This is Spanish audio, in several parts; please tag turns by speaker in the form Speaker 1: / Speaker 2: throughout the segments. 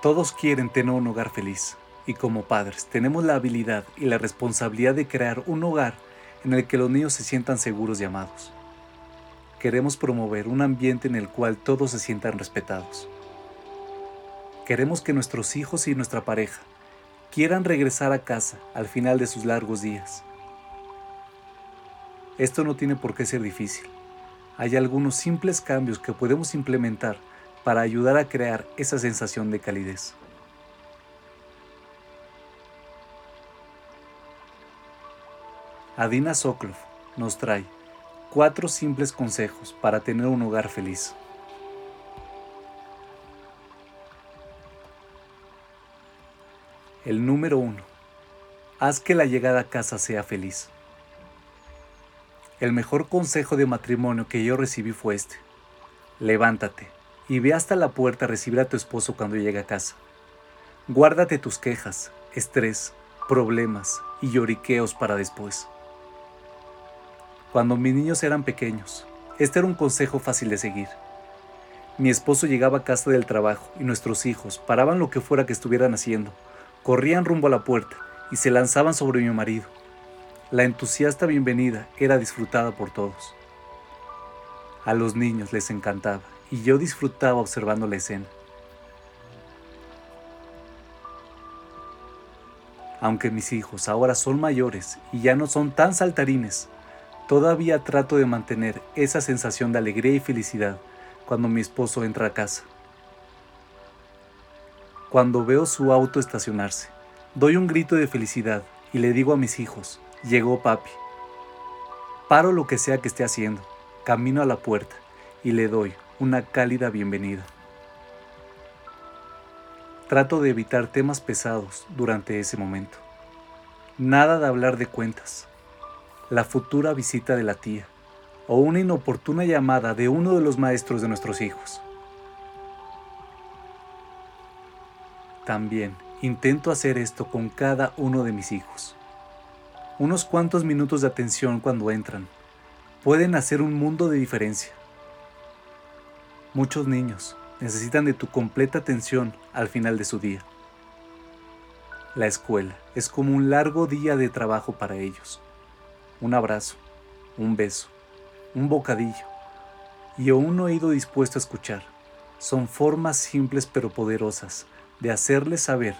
Speaker 1: Todos quieren tener un hogar feliz y como padres tenemos la habilidad y la responsabilidad de crear un hogar en el que los niños se sientan seguros y amados. Queremos promover un ambiente en el cual todos se sientan respetados. Queremos que nuestros hijos y nuestra pareja quieran regresar a casa al final de sus largos días. Esto no tiene por qué ser difícil. Hay algunos simples cambios que podemos implementar para ayudar a crear esa sensación de calidez. Adina Soklov nos trae cuatro simples consejos para tener un hogar feliz. El número uno. Haz que la llegada a casa sea feliz. El mejor consejo de matrimonio que yo recibí fue este. Levántate y ve hasta la puerta recibir a tu esposo cuando llegue a casa. Guárdate tus quejas, estrés, problemas y lloriqueos para después. Cuando mis niños eran pequeños, este era un consejo fácil de seguir. Mi esposo llegaba a casa del trabajo y nuestros hijos paraban lo que fuera que estuvieran haciendo, corrían rumbo a la puerta y se lanzaban sobre mi marido. La entusiasta bienvenida era disfrutada por todos. A los niños les encantaba y yo disfrutaba observando la escena. Aunque mis hijos ahora son mayores y ya no son tan saltarines, todavía trato de mantener esa sensación de alegría y felicidad cuando mi esposo entra a casa. Cuando veo su auto estacionarse, doy un grito de felicidad y le digo a mis hijos, llegó papi. Paro lo que sea que esté haciendo, camino a la puerta y le doy una cálida bienvenida. Trato de evitar temas pesados durante ese momento. Nada de hablar de cuentas, la futura visita de la tía o una inoportuna llamada de uno de los maestros de nuestros hijos. También intento hacer esto con cada uno de mis hijos. Unos cuantos minutos de atención cuando entran pueden hacer un mundo de diferencia. Muchos niños necesitan de tu completa atención al final de su día. La escuela es como un largo día de trabajo para ellos. Un abrazo, un beso, un bocadillo y un oído dispuesto a escuchar son formas simples pero poderosas de hacerles saber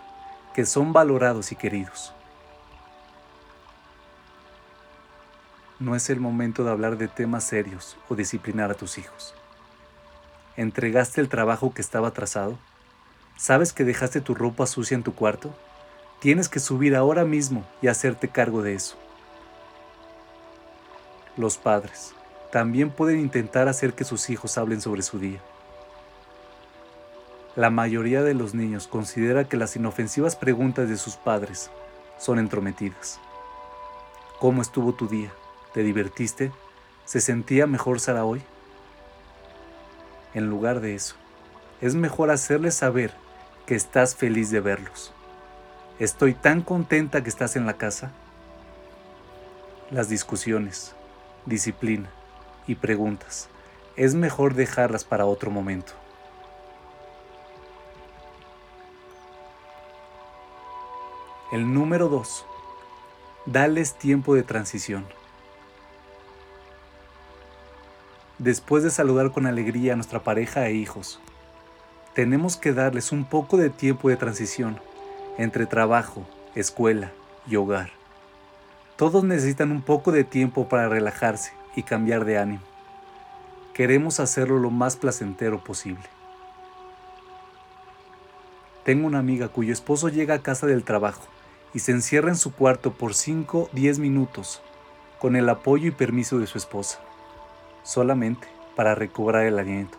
Speaker 1: que son valorados y queridos. No es el momento de hablar de temas serios o disciplinar a tus hijos. ¿Entregaste el trabajo que estaba atrasado? ¿Sabes que dejaste tu ropa sucia en tu cuarto? Tienes que subir ahora mismo y hacerte cargo de eso. Los padres también pueden intentar hacer que sus hijos hablen sobre su día. La mayoría de los niños considera que las inofensivas preguntas de sus padres son entrometidas. ¿Cómo estuvo tu día? ¿Te divertiste? ¿Se sentía mejor Sara hoy? En lugar de eso, es mejor hacerles saber que estás feliz de verlos. Estoy tan contenta que estás en la casa. Las discusiones, disciplina y preguntas es mejor dejarlas para otro momento. El número 2. Dales tiempo de transición. Después de saludar con alegría a nuestra pareja e hijos. Tenemos que darles un poco de tiempo de transición entre trabajo, escuela y hogar. Todos necesitan un poco de tiempo para relajarse y cambiar de ánimo. Queremos hacerlo lo más placentero posible. Tengo una amiga cuyo esposo llega a casa del trabajo y se encierra en su cuarto por 5-10 minutos con el apoyo y permiso de su esposa solamente para recobrar el aliento.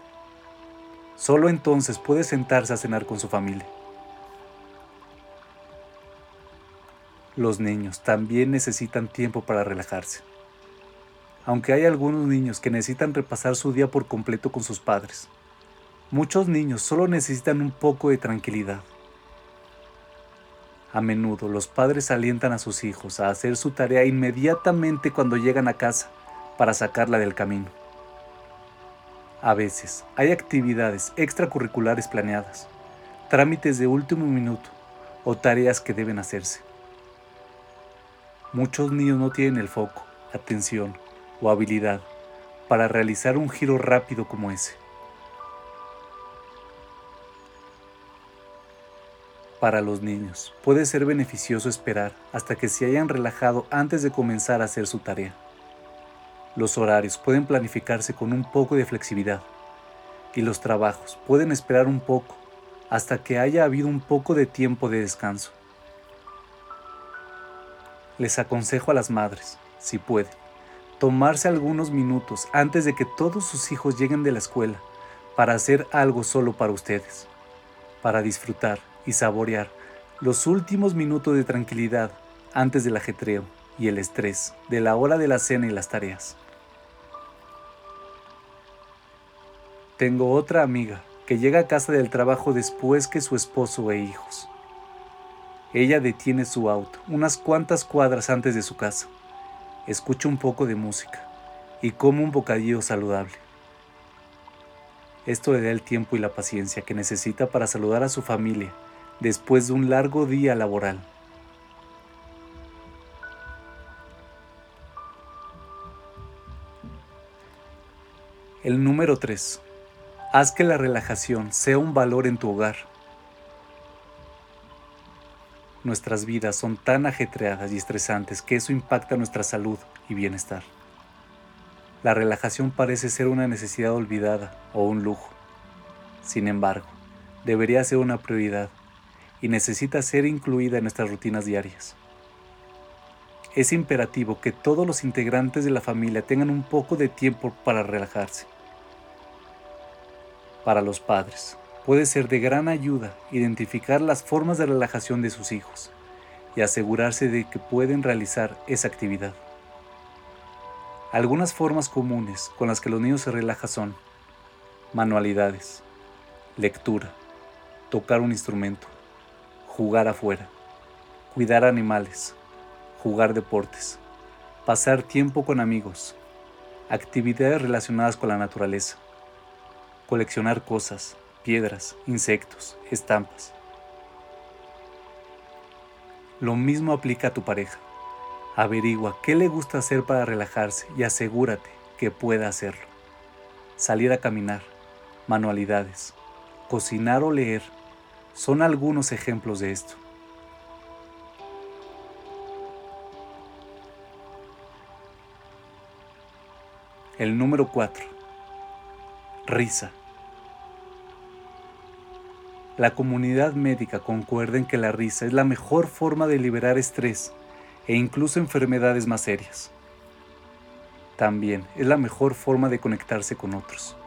Speaker 1: Solo entonces puede sentarse a cenar con su familia. Los niños también necesitan tiempo para relajarse. Aunque hay algunos niños que necesitan repasar su día por completo con sus padres, muchos niños solo necesitan un poco de tranquilidad. A menudo los padres alientan a sus hijos a hacer su tarea inmediatamente cuando llegan a casa para sacarla del camino. A veces hay actividades extracurriculares planeadas, trámites de último minuto o tareas que deben hacerse. Muchos niños no tienen el foco, atención o habilidad para realizar un giro rápido como ese. Para los niños, puede ser beneficioso esperar hasta que se hayan relajado antes de comenzar a hacer su tarea. Los horarios pueden planificarse con un poco de flexibilidad y los trabajos pueden esperar un poco hasta que haya habido un poco de tiempo de descanso. Les aconsejo a las madres, si pueden, tomarse algunos minutos antes de que todos sus hijos lleguen de la escuela para hacer algo solo para ustedes, para disfrutar y saborear los últimos minutos de tranquilidad antes del ajetreo y el estrés de la hora de la cena y las tareas. Tengo otra amiga que llega a casa del trabajo después que su esposo e hijos. Ella detiene su auto unas cuantas cuadras antes de su casa, escucha un poco de música y come un bocadillo saludable. Esto le da el tiempo y la paciencia que necesita para saludar a su familia después de un largo día laboral. El número 3. Haz que la relajación sea un valor en tu hogar. Nuestras vidas son tan ajetreadas y estresantes que eso impacta nuestra salud y bienestar. La relajación parece ser una necesidad olvidada o un lujo. Sin embargo, debería ser una prioridad y necesita ser incluida en nuestras rutinas diarias. Es imperativo que todos los integrantes de la familia tengan un poco de tiempo para relajarse. Para los padres, puede ser de gran ayuda identificar las formas de relajación de sus hijos y asegurarse de que pueden realizar esa actividad. Algunas formas comunes con las que los niños se relajan son manualidades, lectura, tocar un instrumento, jugar afuera, cuidar animales, jugar deportes, pasar tiempo con amigos, actividades relacionadas con la naturaleza, coleccionar cosas, piedras, insectos, estampas. Lo mismo aplica a tu pareja. Averigua qué le gusta hacer para relajarse y asegúrate que pueda hacerlo. Salir a caminar, manualidades, cocinar o leer son algunos ejemplos de esto. El número 4. Risa. La comunidad médica concuerda en que la risa es la mejor forma de liberar estrés e incluso enfermedades más serias. También es la mejor forma de conectarse con otros.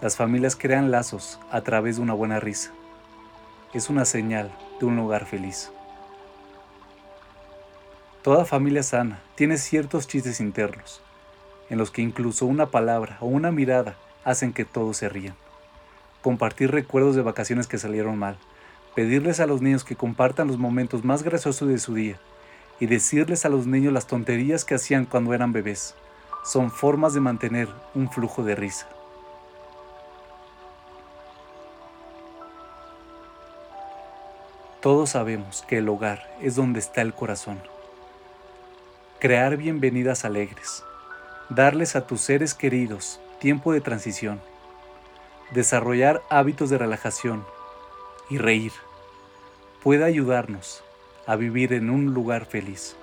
Speaker 1: Las familias crean lazos a través de una buena risa. Es una señal de un hogar feliz. Toda familia sana tiene ciertos chistes internos, en los que incluso una palabra o una mirada hacen que todos se rían. Compartir recuerdos de vacaciones que salieron mal, pedirles a los niños que compartan los momentos más graciosos de su día y decirles a los niños las tonterías que hacían cuando eran bebés, son formas de mantener un flujo de risa. Todos sabemos que el hogar es donde está el corazón. Crear bienvenidas alegres, darles a tus seres queridos tiempo de transición, desarrollar hábitos de relajación y reír puede ayudarnos a vivir en un lugar feliz.